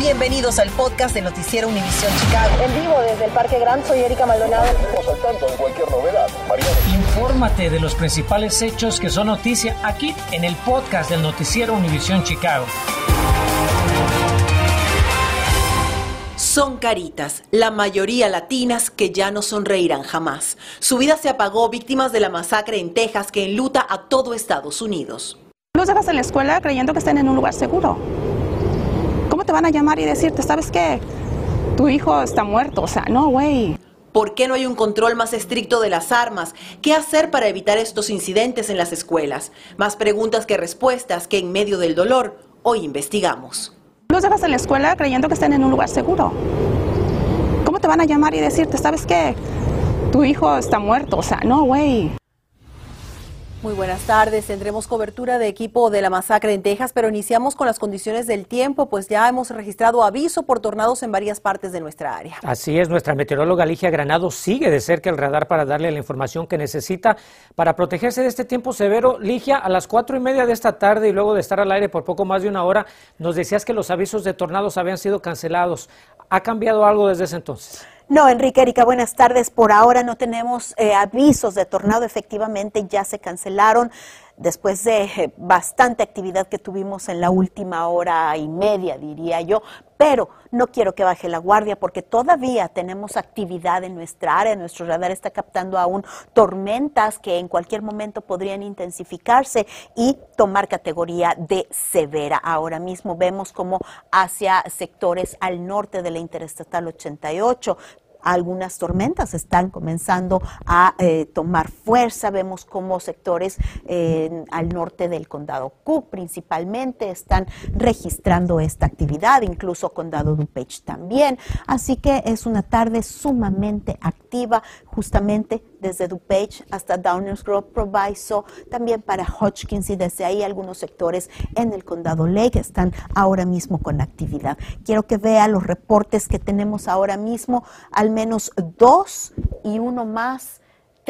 Bienvenidos al podcast de Noticiero Univisión Chicago. En vivo desde el Parque Gran, soy Erika Maldonado. Estamos al tanto de cualquier novedad. Mariana. Infórmate de los principales hechos que son noticia aquí en el podcast del Noticiero Univisión Chicago. Son caritas, la mayoría latinas que ya no sonreirán jamás. Su vida se apagó víctimas de la masacre en Texas que enluta a todo Estados Unidos. Los dejas en la escuela creyendo que están en un lugar seguro. ¿Cómo te van a llamar y decirte, sabes qué? Tu hijo está muerto. O sea, no, güey. ¿Por qué no hay un control más estricto de las armas? ¿Qué hacer para evitar estos incidentes en las escuelas? Más preguntas que respuestas que en medio del dolor hoy investigamos. Los dejas en la escuela creyendo que están en un lugar seguro. ¿Cómo te van a llamar y decirte, sabes qué? Tu hijo está muerto. O sea, no, güey. Muy buenas tardes. Tendremos cobertura de equipo de la masacre en Texas, pero iniciamos con las condiciones del tiempo, pues ya hemos registrado aviso por tornados en varias partes de nuestra área. Así es, nuestra meteoróloga Ligia Granado sigue de cerca el radar para darle la información que necesita para protegerse de este tiempo severo. Ligia, a las cuatro y media de esta tarde y luego de estar al aire por poco más de una hora, nos decías que los avisos de tornados habían sido cancelados. ¿Ha cambiado algo desde ese entonces? No, Enrique, Erika, buenas tardes. Por ahora no tenemos eh, avisos de tornado, efectivamente ya se cancelaron después de eh, bastante actividad que tuvimos en la última hora y media, diría yo, pero no quiero que baje la guardia porque todavía tenemos actividad en nuestra área, nuestro radar está captando aún tormentas que en cualquier momento podrían intensificarse y tomar categoría de severa. Ahora mismo vemos como hacia sectores al norte de la Interestatal 88 algunas tormentas están comenzando a eh, tomar fuerza. Vemos como sectores al norte del condado Cook principalmente están registrando esta actividad, incluso condado DuPage también. Así que es una tarde sumamente activa, justamente desde DuPage hasta Downers Grove, Proviso, también para Hodgkins y desde ahí algunos sectores en el condado Lake están ahora mismo con actividad. Quiero que vea los reportes que tenemos ahora mismo, al menos dos y uno más,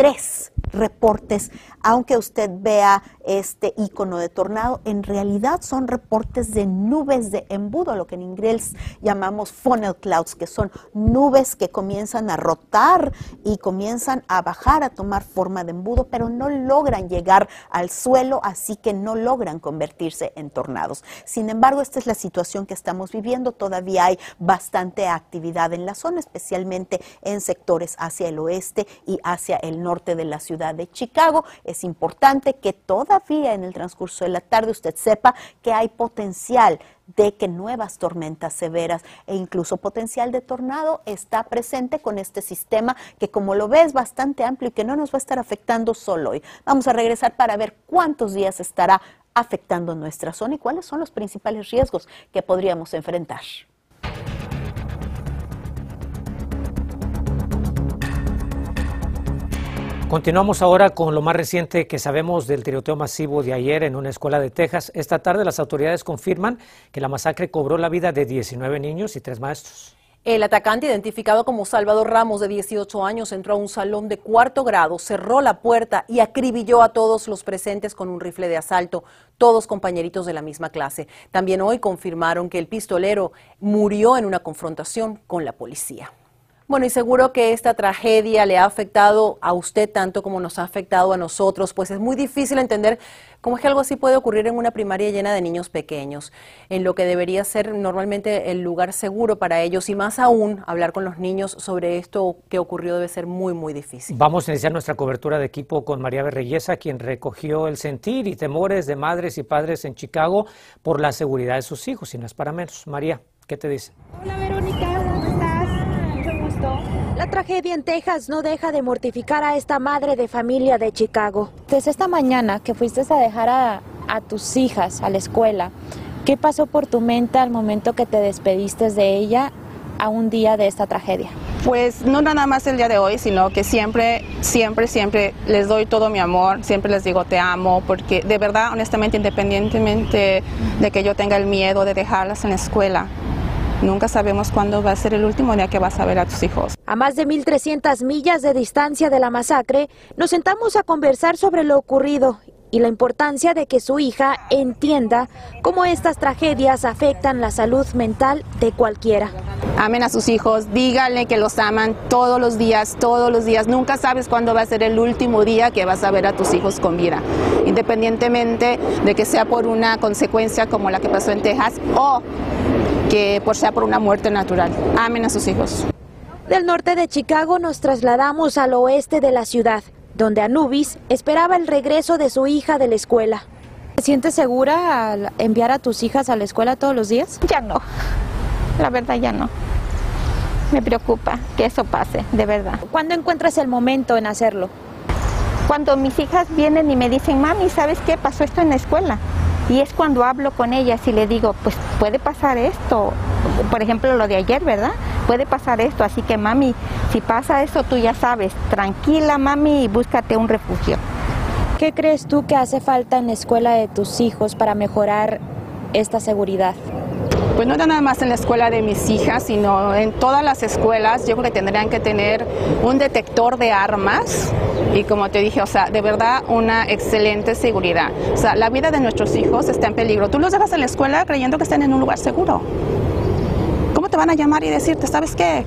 tres reportes, aunque usted vea este icono de tornado, en realidad son reportes de nubes de embudo, lo que en inglés llamamos funnel clouds, que son nubes que comienzan a rotar y comienzan a bajar, a tomar forma de embudo, pero no logran llegar al suelo, así que no logran convertirse en tornados. Sin embargo, esta es la situación que estamos viviendo. Todavía hay bastante actividad en la zona, especialmente en sectores hacia el oeste y hacia el norte de la ciudad de Chicago. Es importante que todavía en el transcurso de la tarde usted sepa que hay potencial de que nuevas tormentas severas e incluso potencial de tornado está presente con este sistema que como lo ve es bastante amplio y que no nos va a estar afectando solo hoy. Vamos a regresar para ver cuántos días estará afectando nuestra zona y cuáles son los principales riesgos que podríamos enfrentar. Continuamos ahora con lo más reciente que sabemos del tiroteo masivo de ayer en una escuela de Texas. Esta tarde las autoridades confirman que la masacre cobró la vida de 19 niños y tres maestros. El atacante, identificado como Salvador Ramos, de 18 años, entró a un salón de cuarto grado, cerró la puerta y acribilló a todos los presentes con un rifle de asalto, todos compañeritos de la misma clase. También hoy confirmaron que el pistolero murió en una confrontación con la policía. Bueno, y seguro que esta tragedia le ha afectado a usted tanto como nos ha afectado a nosotros, pues es muy difícil entender cómo es que algo así puede ocurrir en una primaria llena de niños pequeños, en lo que debería ser normalmente el lugar seguro para ellos y más aún hablar con los niños sobre esto que ocurrió debe ser muy, muy difícil. Vamos a iniciar nuestra cobertura de equipo con María Berreyesa, quien recogió el sentir y temores de madres y padres en Chicago por la seguridad de sus hijos, y no es para menos. María, ¿qué te dicen? Hola Verónica, La tragedia en Texas no deja de mortificar a esta madre de familia de Chicago. Desde esta mañana que fuiste a dejar a, a tus hijas a la escuela, ¿qué pasó por tu mente al momento que te despediste de ella a un día de esta tragedia? Pues no nada más el día de hoy, sino que siempre, siempre, siempre les doy todo mi amor, siempre les digo te amo, porque de verdad, honestamente, independientemente de que yo tenga el miedo de dejarlas en la escuela, nunca sabemos cuándo va a ser el último día que vas a ver a tus hijos. A más de 1.300 millas de distancia de la masacre, nos sentamos a conversar sobre lo ocurrido y la importancia de que su hija entienda cómo estas tragedias afectan la salud mental de cualquiera. Amen a sus hijos, díganle que los aman todos los días, todos los días. Nunca sabes cuándo va a ser el último día que vas a ver a tus hijos con vida, independientemente de que sea por una consecuencia como la que pasó en Texas o que por sea por una muerte natural. Amen a sus hijos. Del norte de Chicago nos trasladamos al oeste de la ciudad, donde Anubis esperaba el regreso de su hija de la escuela. ¿Te sientes segura al enviar a tus hijas a la escuela todos los días? Ya no, la verdad ya no. Me preocupa que eso pase, de verdad. ¿Cuándo encuentras el momento en hacerlo? Cuando mis hijas vienen y me dicen, mami, ¿sabes qué? Pasó esto en la escuela. Y es cuando hablo con ellas y le digo, pues puede pasar esto. Por ejemplo, lo de ayer, ¿verdad? Puede pasar esto. Así que, mami, si pasa eso, tú ya sabes. Tranquila, mami, y búscate un refugio. ¿Qué crees tú que hace falta en la escuela de tus hijos para mejorar esta seguridad? Pues no nada más en la escuela de mis hijas, sino en todas las escuelas. Yo creo que tendrían que tener un detector de armas y como te dije, o sea, de verdad una excelente seguridad. O sea, la vida de nuestros hijos está en peligro. Tú los dejas en la escuela creyendo que están en un lugar seguro. ¿Cómo te van a llamar y decirte, sabes qué?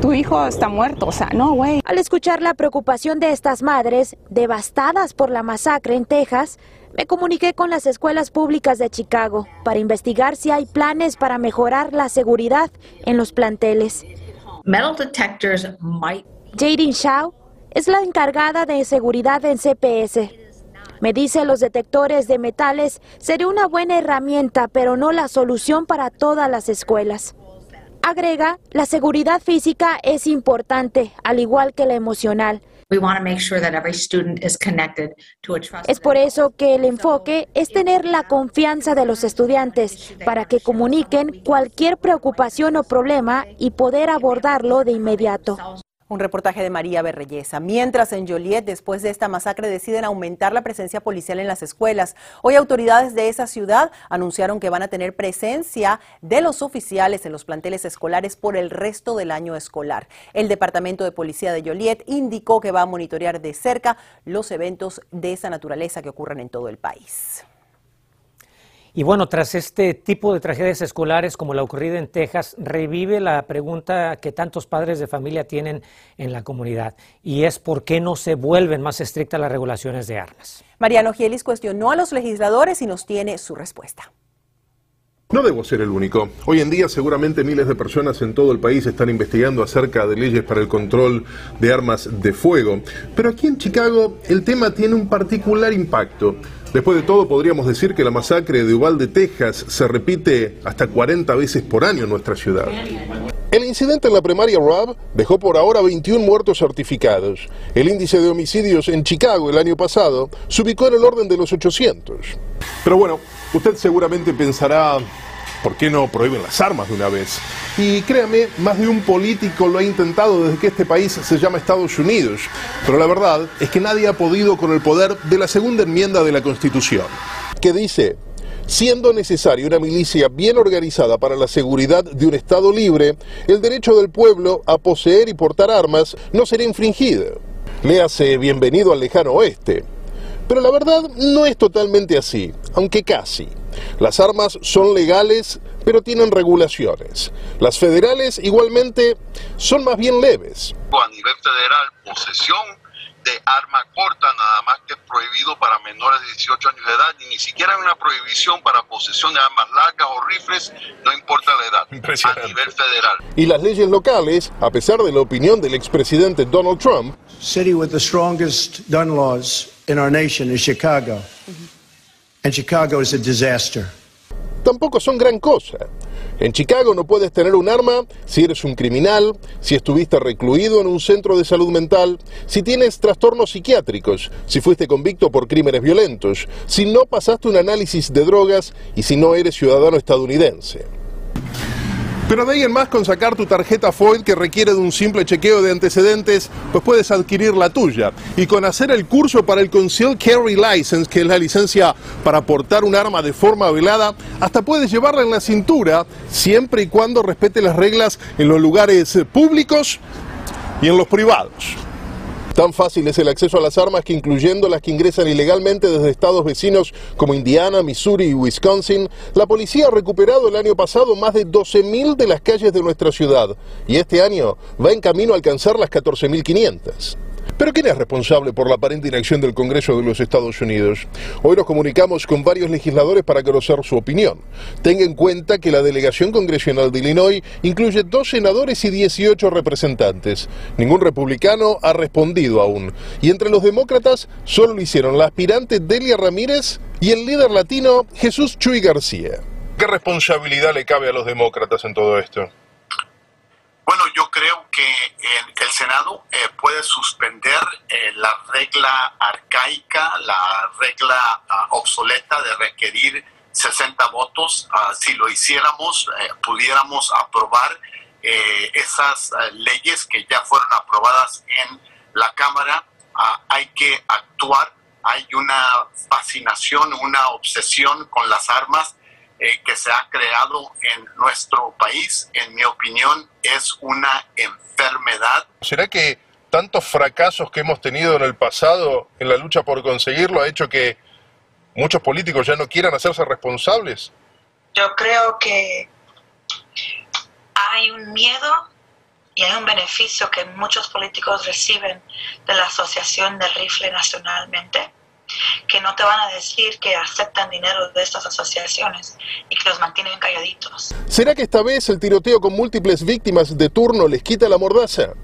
Tu hijo está muerto, o sea, no, güey. Al escuchar la preocupación de estas madres, devastadas por la masacre en Texas, me comuniqué con las escuelas públicas de Chicago para investigar si hay planes para mejorar la seguridad en los planteles. Metal detectors might Jadin Shaw es la encargada de seguridad en CPS. Me dice los detectores de metales sería una buena herramienta, pero no la solución para todas las escuelas. Agrega, la seguridad física es importante, al igual que la emocional. Es por eso que el enfoque es tener la confianza de los estudiantes para que comuniquen cualquier preocupación o problema y poder abordarlo de inmediato. Un reportaje de María Berreyesa. Mientras en Joliet, después de esta masacre, deciden aumentar la presencia policial en las escuelas. Hoy autoridades de esa ciudad anunciaron que van a tener presencia de los oficiales en los planteles escolares por el resto del año escolar. El Departamento de Policía de Joliet indicó que va a monitorear de cerca los eventos de esa naturaleza que ocurren en todo el país. Y bueno, tras este tipo de tragedias escolares como la ocurrida en Texas, revive la pregunta que tantos padres de familia tienen en la comunidad y es por qué no se vuelven más estrictas las regulaciones de armas. Mariano Gielis cuestionó a los legisladores y nos tiene su respuesta. No debo ser el único. Hoy en día seguramente miles de personas en todo el país están investigando acerca de leyes para el control de armas de fuego. Pero aquí en Chicago el tema tiene un particular impacto. Después de todo, podríamos decir que la masacre de Uvalde, Texas, se repite hasta 40 veces por año en nuestra ciudad. El incidente en la primaria Rob dejó por ahora 21 muertos certificados. El índice de homicidios en Chicago el año pasado se ubicó en el orden de los 800. Pero bueno, usted seguramente pensará, ¿por qué no prohíben las armas de una vez? Y créame, más de un político lo ha intentado desde que este país se llama Estados Unidos. Pero la verdad es que nadie ha podido con el poder de la segunda enmienda de la Constitución, que dice, siendo necesaria una milicia bien organizada para la seguridad de un Estado libre, el derecho del pueblo a poseer y portar armas no será infringido. Le hace bienvenido al lejano oeste. Pero la verdad no es totalmente así, aunque casi. Las armas son legales, pero tienen regulaciones. Las federales igualmente son más bien leves. A nivel federal, posesión de arma corta, nada más que es prohibido para menores de 18 años de edad, y ni siquiera hay una prohibición para posesión de armas largas o rifles, no importa la edad, a nivel federal. Y las leyes locales, a pesar de la opinión del expresidente Donald Trump, city with the strongest gun laws in our nation is Chicago. And Chicago is a disaster. tampoco son gran cosa. En Chicago no puedes tener un arma si eres un criminal, si estuviste recluido en un centro de salud mental, si tienes trastornos psiquiátricos, si fuiste convicto por crímenes violentos, si no pasaste un análisis de drogas y si no eres ciudadano estadounidense. Pero de ahí en más con sacar tu tarjeta FOID que requiere de un simple chequeo de antecedentes, pues puedes adquirir la tuya. Y con hacer el curso para el Concealed Carry License, que es la licencia para portar un arma de forma velada, hasta puedes llevarla en la cintura, siempre y cuando respete las reglas en los lugares públicos y en los privados. Tan fácil es el acceso a las armas que incluyendo las que ingresan ilegalmente desde estados vecinos como Indiana, Missouri y Wisconsin, la policía ha recuperado el año pasado más de 12.000 de las calles de nuestra ciudad y este año va en camino a alcanzar las 14.500. Pero ¿quién es responsable por la aparente inacción del Congreso de los Estados Unidos? Hoy nos comunicamos con varios legisladores para conocer su opinión. Tenga en cuenta que la delegación congresional de Illinois incluye dos senadores y 18 representantes. Ningún republicano ha respondido aún. Y entre los demócratas solo lo hicieron la aspirante Delia Ramírez y el líder latino Jesús Chuy García. ¿Qué responsabilidad le cabe a los demócratas en todo esto? Creo que el Senado eh, puede suspender eh, la regla arcaica, la regla ah, obsoleta de requerir 60 votos. Ah, si lo hiciéramos, eh, pudiéramos aprobar esas leyes que ya fueron aprobadas en la Cámara. Ah, hay que actuar. Hay una fascinación, una obsesión con las armas que se ha creado en nuestro país. En mi opinión, es una enfermedad. ¿Será que tantos fracasos que hemos tenido en el pasado en la lucha por conseguirlo ha hecho que muchos políticos ya no quieran hacerse responsables? Yo creo que hay un miedo y hay un beneficio que muchos políticos reciben de la Asociación del Rifle nacionalmente, que no te van a decir que aceptan dinero de estas asociaciones y que los mantienen calladitos. ¿Será que esta vez el tiroteo con múltiples víctimas de turno les quita la mordaza?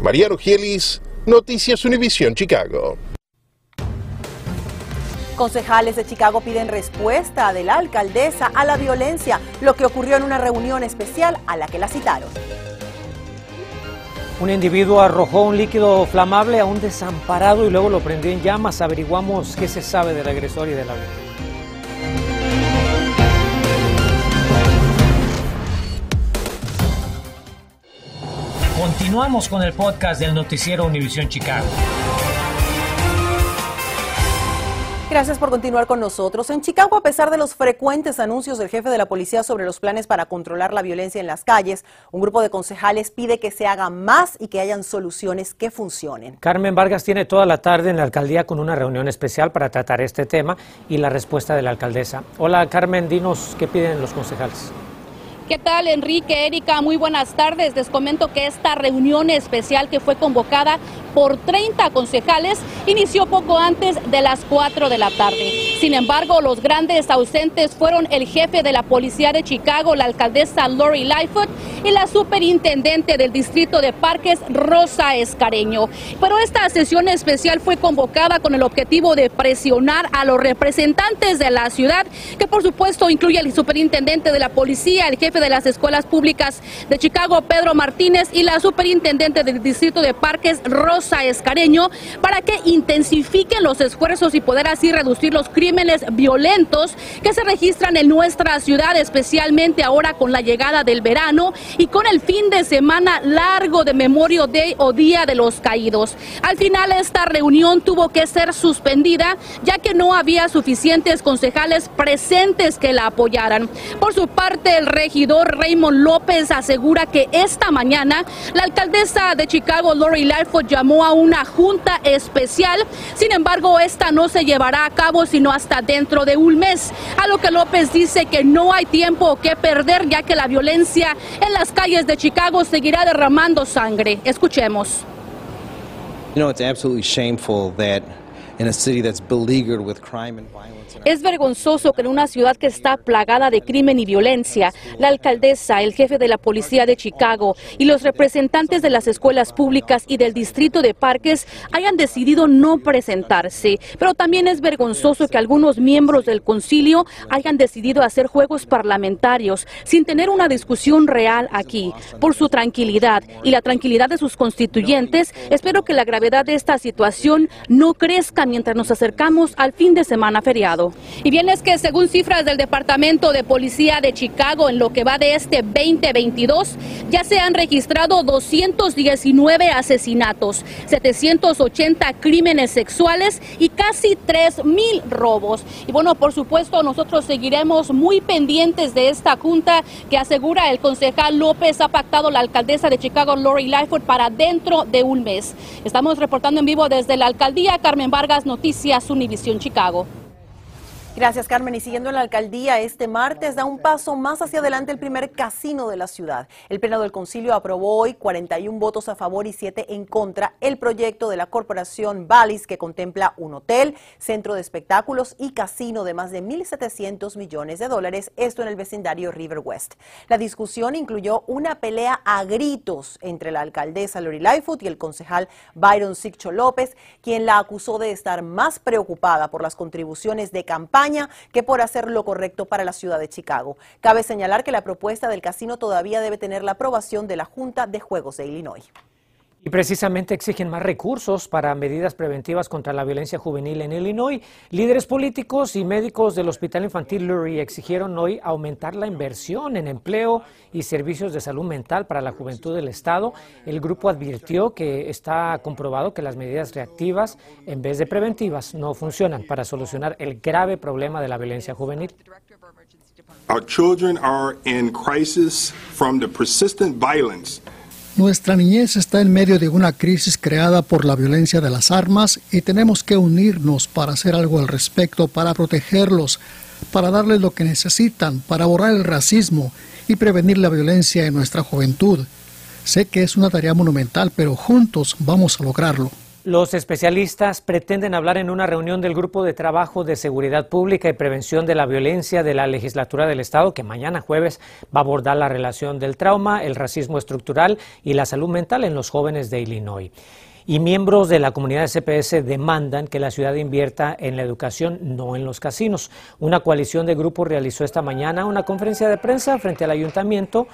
Mariano Gielis, Noticias Univisión Chicago. Concejales de Chicago piden respuesta de la alcaldesa a la violencia, lo que ocurrió en una reunión especial a la que la citaron. Un individuo arrojó un líquido flamable a un desamparado y luego lo prendió en llamas. Averiguamos qué se sabe del agresor y de la víctima. Continuamos con el podcast del noticiero Univisión Chicago. Gracias por continuar con nosotros. En Chicago, a pesar de los frecuentes anuncios del jefe de la policía sobre los planes para controlar la violencia en las calles, un grupo de concejales pide que se haga más y que hayan soluciones que funcionen. Carmen Vargas tiene toda la tarde en la alcaldía con una reunión especial para tratar este tema y la respuesta de la alcaldesa. Hola Carmen, dinos qué piden los concejales. ¿Qué tal, Enrique, Erika? Muy buenas tardes. Les comento que esta reunión especial que fue convocada por 30 concejales inició poco antes de las 4 de la tarde. Sin embargo, los grandes ausentes fueron el jefe de la policía de Chicago, la alcaldesa Lori Lightfoot, y la superintendente del distrito de parques, Rosa Escareño. Pero esta sesión especial fue convocada con el objetivo de presionar a los representantes de la ciudad, que por supuesto incluye el superintendente de la policía, el jefe de las escuelas públicas de Chicago, Pedro Martínez, y la superintendente del Distrito de Parques, Rosa Escareño, para que intensifiquen los esfuerzos y poder así reducir los crímenes violentos que se registran en nuestra ciudad, especialmente ahora con la llegada del verano y con el fin de semana largo de Memorial Day o Día de los Caídos. Al final esta reunión tuvo que ser suspendida ya que no había suficientes concejales presentes que la apoyaran. Por su parte, el regidor Raymond López asegura que esta mañana la alcaldesa de Chicago, Lori Lightfoot, llamó a una junta especial. Sin embargo, esta no se llevará a cabo sino hasta dentro de un mes. A lo que López dice que no hay tiempo que perder ya que la violencia en las calles de Chicago seguirá derramando sangre. Escuchemos. You know, it's absolutely shameful that Es vergonzoso que en una ciudad que está plagada de crimen y violencia, la alcaldesa, el jefe de la policía de Chicago y los representantes de las escuelas públicas y del distrito de parques hayan decidido no presentarse. Pero también es vergonzoso que algunos miembros del concilio hayan decidido hacer juegos parlamentarios sin tener una discusión real aquí. Por su tranquilidad y la tranquilidad de sus constituyentes, espero que la gravedad de esta situación no crezca mientras nos acercamos al fin de semana feriado. Y bien es que según cifras del Departamento de Policía de Chicago, en lo que va de este 2022, ya se han registrado 219 asesinatos, 780 crímenes sexuales y casi 3.000 robos. Y bueno, por supuesto, nosotros seguiremos muy pendientes de esta junta que asegura el concejal López ha pactado la alcaldesa de Chicago, Lori Lightfoot, para dentro de un mes. Estamos reportando en vivo desde la alcaldía Carmen Vargas, Noticias Univisión Chicago. Gracias, Carmen. Y siguiendo en la alcaldía, este martes da un paso más hacia adelante el primer casino de la ciudad. El Pleno del Concilio aprobó hoy 41 votos a favor y 7 en contra el proyecto de la corporación Bally's que contempla un hotel, centro de espectáculos y casino de más de 1.700 millones de dólares, esto en el vecindario River West. La discusión incluyó una pelea a gritos entre la alcaldesa Lori Lightfoot y el concejal Byron Siccho López, quien la acusó de estar más preocupada por las contribuciones de campaña que por hacer lo correcto para la ciudad de Chicago. Cabe señalar que la propuesta del casino todavía debe tener la aprobación de la Junta de Juegos de Illinois. Y precisamente exigen más recursos para medidas preventivas contra la violencia juvenil en Illinois. Líderes políticos y médicos del Hospital Infantil Lurie exigieron hoy aumentar la inversión en empleo y servicios de salud mental para la juventud del Estado. El grupo advirtió que está comprobado que las medidas reactivas en vez de preventivas no funcionan para solucionar el grave problema de la violencia juvenil. Our children are in crisis from the persistent violence nuestra niñez está en medio de una crisis creada por la violencia de las armas y tenemos que unirnos para hacer algo al respecto, para protegerlos, para darles lo que necesitan, para borrar el racismo y prevenir la violencia en nuestra juventud. Sé que es una tarea monumental, pero juntos vamos a lograrlo. Los especialistas pretenden hablar en una reunión del Grupo de Trabajo de Seguridad Pública y Prevención de la Violencia de la Legislatura del Estado, que mañana jueves va a abordar la relación del trauma, el racismo estructural y la salud mental en los jóvenes de Illinois. Y miembros de la comunidad CPS demandan que la ciudad invierta en la educación, no en los casinos. Una coalición de grupos realizó esta mañana una conferencia de prensa frente al ayuntamiento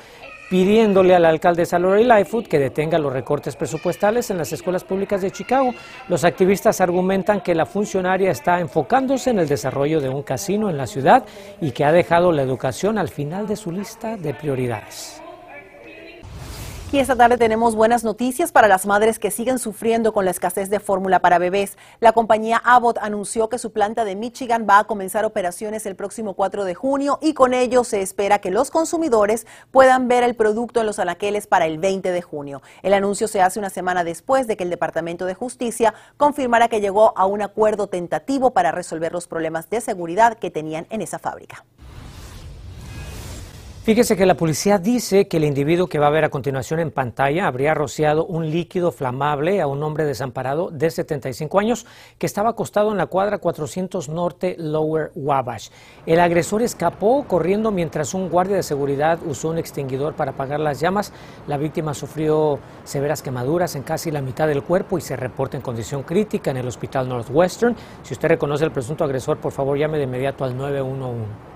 pidiéndole al alcalde Lori Lightfoot que detenga los recortes presupuestales en las escuelas públicas de Chicago. Los activistas argumentan que la funcionaria está enfocándose en el desarrollo de un casino en la ciudad y que ha dejado la educación al final de su lista de prioridades. Y esta tarde tenemos buenas noticias para las madres que siguen sufriendo con la escasez de fórmula para bebés. La compañía Abbott anunció que su planta de Michigan va a comenzar operaciones el próximo 4 de junio y con ello se espera que los consumidores puedan ver el producto en los anaqueles para el 20 de junio. El anuncio se hace una semana después de que el Departamento de Justicia confirmara que llegó a un acuerdo tentativo para resolver los problemas de seguridad que tenían en esa fábrica. Fíjese que la policía dice que el individuo que va a ver a continuación en pantalla habría rociado un líquido flamable a un hombre desamparado de 75 años que estaba acostado en la cuadra 400 Norte Lower Wabash. El agresor escapó corriendo mientras un guardia de seguridad usó un extinguidor para apagar las llamas. La víctima sufrió severas quemaduras en casi la mitad del cuerpo y se reporta en condición crítica en el hospital Northwestern. Si usted reconoce al presunto agresor, por favor llame de inmediato al 911.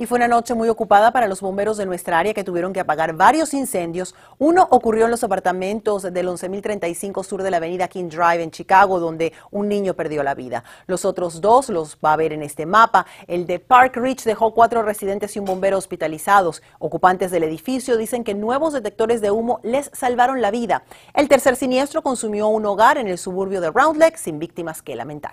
Y fue una noche muy ocupada para los bomberos de nuestra área que tuvieron que apagar varios incendios. Uno ocurrió en los apartamentos del 11.035 sur de la avenida King Drive en Chicago, donde un niño perdió la vida. Los otros dos los va a ver en este mapa. El de Park Ridge dejó cuatro residentes y un bombero hospitalizados. Ocupantes del edificio dicen que nuevos detectores de humo les salvaron la vida. El tercer siniestro consumió un hogar en el suburbio de Round Lake sin víctimas que lamentar.